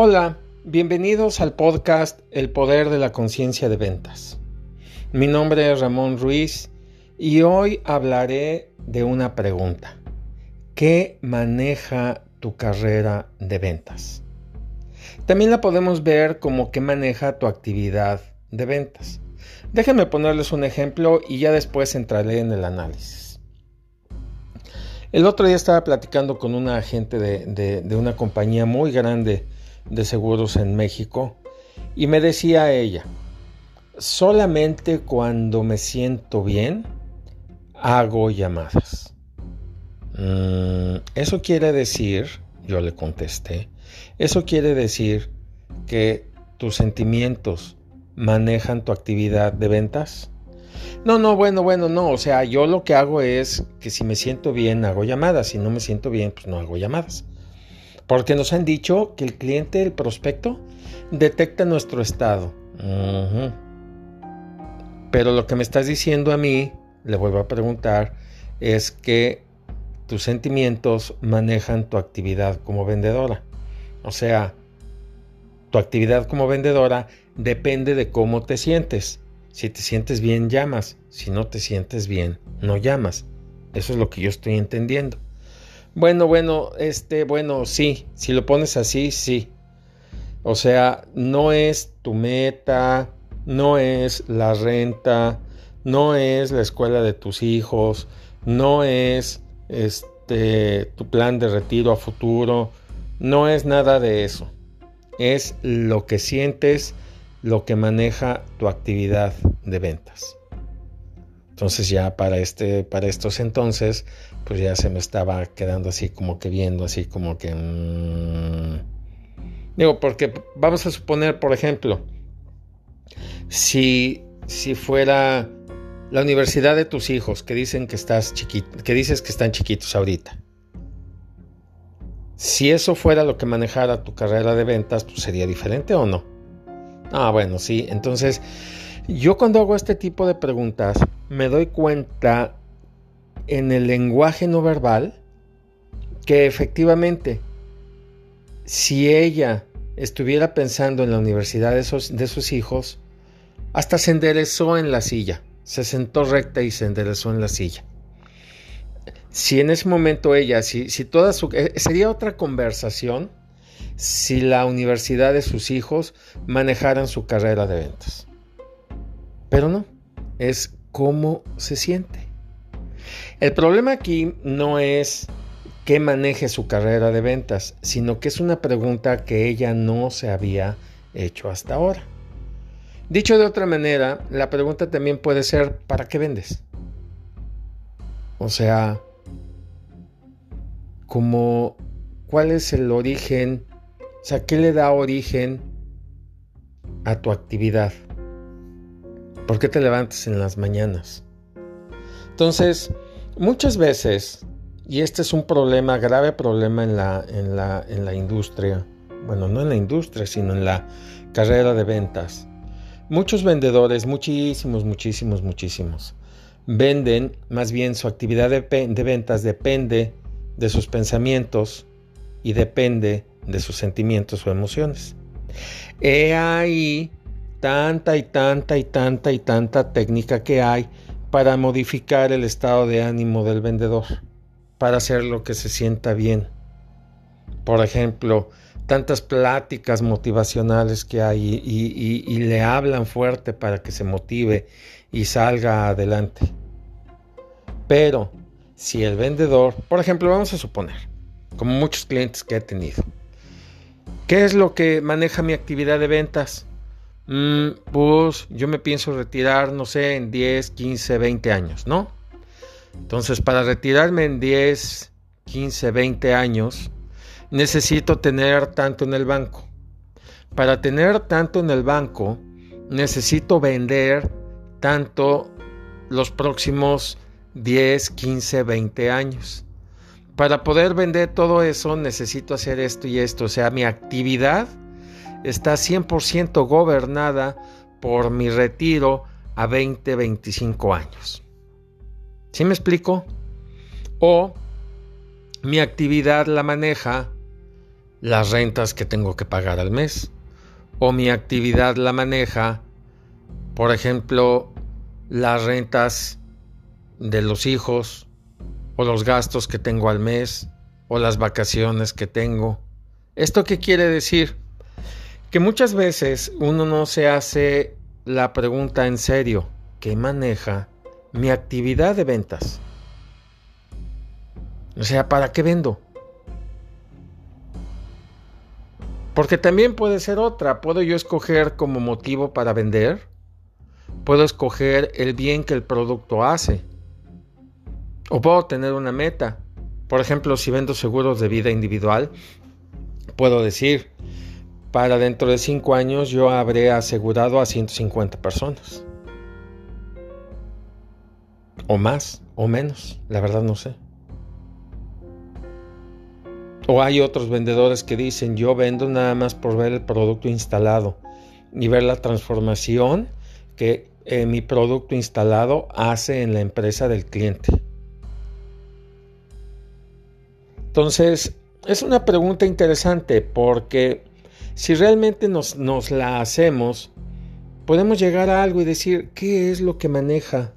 Hola, bienvenidos al podcast El Poder de la Conciencia de Ventas. Mi nombre es Ramón Ruiz y hoy hablaré de una pregunta. ¿Qué maneja tu carrera de ventas? También la podemos ver como qué maneja tu actividad de ventas. Déjenme ponerles un ejemplo y ya después entraré en el análisis. El otro día estaba platicando con una agente de, de una compañía muy grande de seguros en México y me decía ella, solamente cuando me siento bien hago llamadas. Mm, eso quiere decir, yo le contesté, eso quiere decir que tus sentimientos manejan tu actividad de ventas. No, no, bueno, bueno, no. O sea, yo lo que hago es que si me siento bien hago llamadas, si no me siento bien, pues no hago llamadas. Porque nos han dicho que el cliente, el prospecto, detecta nuestro estado. Pero lo que me estás diciendo a mí, le vuelvo a preguntar, es que tus sentimientos manejan tu actividad como vendedora. O sea, tu actividad como vendedora depende de cómo te sientes. Si te sientes bien, llamas. Si no te sientes bien, no llamas. Eso es lo que yo estoy entendiendo. Bueno, bueno, este, bueno, sí, si lo pones así, sí. O sea, no es tu meta, no es la renta, no es la escuela de tus hijos, no es este tu plan de retiro a futuro, no es nada de eso. Es lo que sientes, lo que maneja tu actividad de ventas. Entonces ya para este para estos entonces pues ya se me estaba quedando así como que viendo, así como que... Mm. Digo, porque vamos a suponer, por ejemplo, si, si fuera la universidad de tus hijos, que dicen que estás chiquito, que dices que están chiquitos ahorita. Si eso fuera lo que manejara tu carrera de ventas, pues sería diferente o no. Ah, bueno, sí. Entonces, yo cuando hago este tipo de preguntas, me doy cuenta en el lenguaje no verbal que efectivamente, si ella estuviera pensando en la universidad de, sus hijos, hasta se enderezó en la silla, se sentó recta y se enderezó en la silla. Si en ese momento ella, si, si toda su... Eh, sería otra conversación si la universidad de sus hijos manejaran su carrera de ventas. Pero no, es cómo se siente. El problema aquí no es que maneje su carrera de ventas, sino que es una pregunta que ella no se había hecho hasta ahora. Dicho de otra manera, la pregunta también puede ser, ¿para qué vendes? O sea, como, ¿cuál es el origen? O sea, ¿qué le da origen a tu actividad? ¿Por qué te levantas en las mañanas? Entonces, Muchas veces, y este es un problema, grave problema en la, en la, en la industria, bueno, no en la industria, sino en la carrera de ventas. Muchos vendedores, muchísimos, muchísimos, muchísimos, venden, más bien su actividad de, de ventas depende de sus pensamientos y depende de sus sentimientos o emociones. He ahí tanta y tanta y tanta y tanta técnica que hay para modificar el estado de ánimo del vendedor, para hacer lo que se sienta bien. Por ejemplo, tantas pláticas motivacionales que hay y, le hablan fuerte para que se motive y salga adelante. Pero si el vendedor, por ejemplo, vamos a suponer, como muchos clientes que he tenido, ¿qué es lo que maneja mi actividad de ventas? Mm, pues yo me pienso retirar, no sé, en 10, 15, 20 años, ¿no? Entonces, para retirarme en 10, 15, 20 años, necesito tener tanto en el banco. Para tener tanto en el banco, necesito vender tanto los próximos 10, 15, 20 años. Para poder vender todo eso, necesito hacer esto y esto. O sea, mi actividad está 100% gobernada por mi retiro a 20, 25 años. ¿Sí me explico? O mi actividad la maneja las rentas que tengo que pagar al mes. O mi actividad la maneja, por ejemplo, las rentas de los hijos, o los gastos que tengo al mes, o las vacaciones que tengo. ¿Esto qué quiere decir? Que muchas veces uno no se hace la pregunta en serio, ¿qué maneja mi actividad de ventas? O sea, ¿para qué vendo? Porque también puede ser otra. Puedo yo escoger como motivo para vender. Puedo escoger el bien que el producto hace. O puedo tener una meta. Por ejemplo, si vendo seguros de vida individual, puedo decir, para dentro de 5 años yo habré asegurado a 150 personas. O más, o menos, la verdad no sé. O hay otros vendedores que dicen, yo vendo nada más por ver el producto instalado y ver la transformación que eh, mi producto instalado hace en la empresa del cliente. Entonces, es una pregunta interesante porque si realmente nos, nos la hacemos, podemos llegar a algo y decir, ¿qué es lo que maneja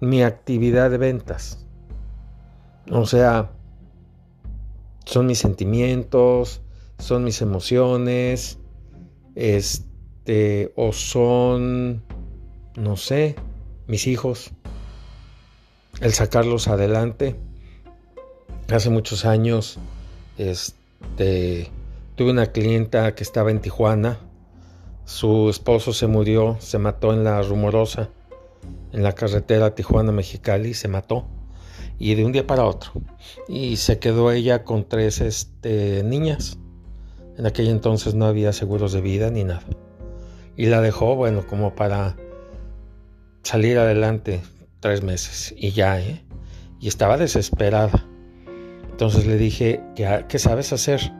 mi actividad de ventas? O sea, son mis sentimientos, son mis emociones, este, o son, no sé, mis hijos, el sacarlos adelante. Hace muchos años, este, tuve una clienta que estaba en Tijuana, su esposo se murió, se mató en la rumorosa, en la carretera Tijuana-Mexicali, se mató y de un día para otro. Y se quedó ella con tres este, niñas. En aquel entonces no había seguros de vida ni nada. Y la dejó, bueno, como para salir adelante tres meses. Y ya, ¿eh? Y estaba desesperada. Entonces le dije, ¿qué, qué sabes hacer?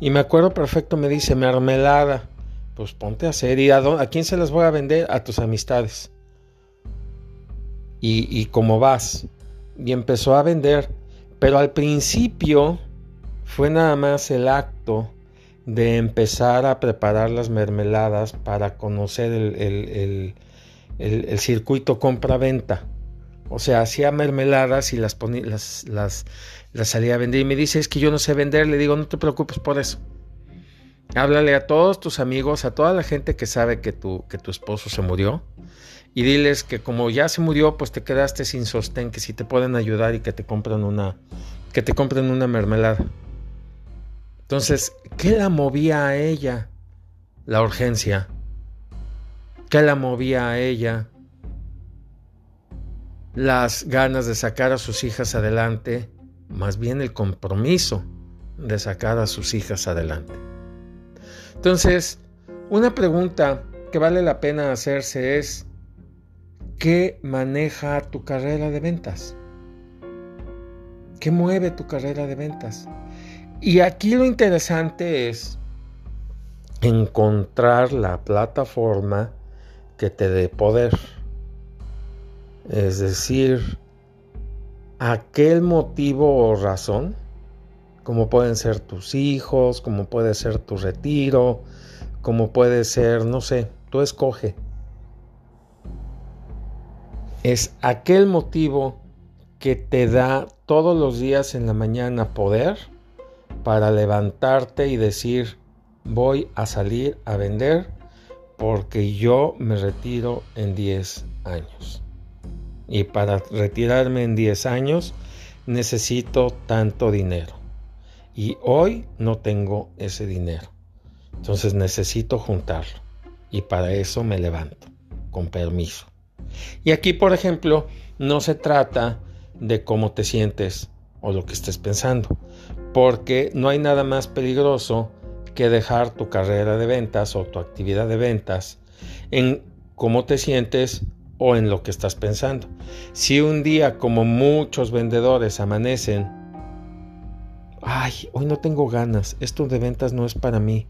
Y me acuerdo perfecto, me dice, mermelada. Pues ponte a hacer. ¿Y a, quién se las voy a vender? A tus amistades. Y, y cómo vas y empezó a vender. Pero al principio fue nada más el acto de empezar a preparar las mermeladas para conocer el, el, circuito compra-venta. O sea, hacía mermeladas y las, ponía, las, las, salía a vender. Y me dice, es que yo no sé vender. Le digo, no te preocupes por eso. Háblale a todos tus amigos, a toda la gente que sabe que tu, que tu esposo se murió y diles que como ya se murió, pues te quedaste sin sostén, que si te pueden ayudar y que te compren una, que te compren una mermelada. Entonces, ¿qué la movía a ella? La urgencia. ¿Qué la movía a ella? Las ganas de sacar a sus hijas adelante, más bien el compromiso de sacar a sus hijas adelante. Entonces, una pregunta que vale la pena hacerse es, ¿Qué maneja tu carrera de ventas? ¿Qué mueve tu carrera de ventas? Y aquí lo interesante es encontrar la plataforma que te dé poder. Es decir, aquel motivo o razón, como pueden ser tus hijos, como puede ser tu retiro, como puede ser, no sé, tú escoge es aquel motivo que te da todos los días en la mañana poder para levantarte y decir voy a salir a vender porque yo me retiro en 10 años. Y para retirarme en 10 años necesito tanto dinero. Y hoy no tengo ese dinero. Entonces necesito juntarlo. Y para eso me levanto, con permiso. Y aquí, por ejemplo, no se trata de cómo te sientes o lo que estés pensando, porque no hay nada más peligroso que dejar tu carrera de ventas o tu actividad de ventas en cómo te sientes o en lo que estás pensando. Si un día, como muchos vendedores, amanecen, ay, hoy no tengo ganas, esto de ventas no es para mí,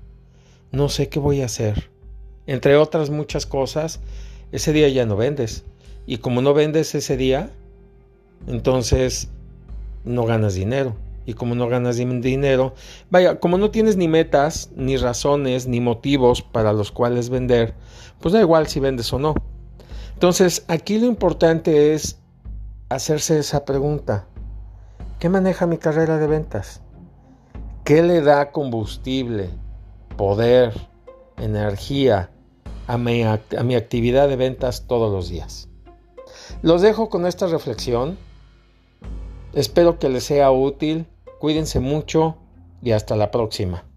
no sé qué voy a hacer, entre otras muchas cosas, ese día ya no vendes. Y como no vendes ese día, entonces no ganas dinero. y como no ganas dinero, vaya, como no tienes ni metas, ni razones, ni motivos para los cuales vender, pues da igual si vendes o no. Entonces, aquí lo importante es hacerse esa pregunta. ¿Qué maneja mi carrera de ventas? ¿Qué le da combustible, poder, energía a mi, a mi actividad de ventas todos los días? Los dejo con esta reflexión. Espero que les sea útil. Cuídense mucho y hasta la próxima.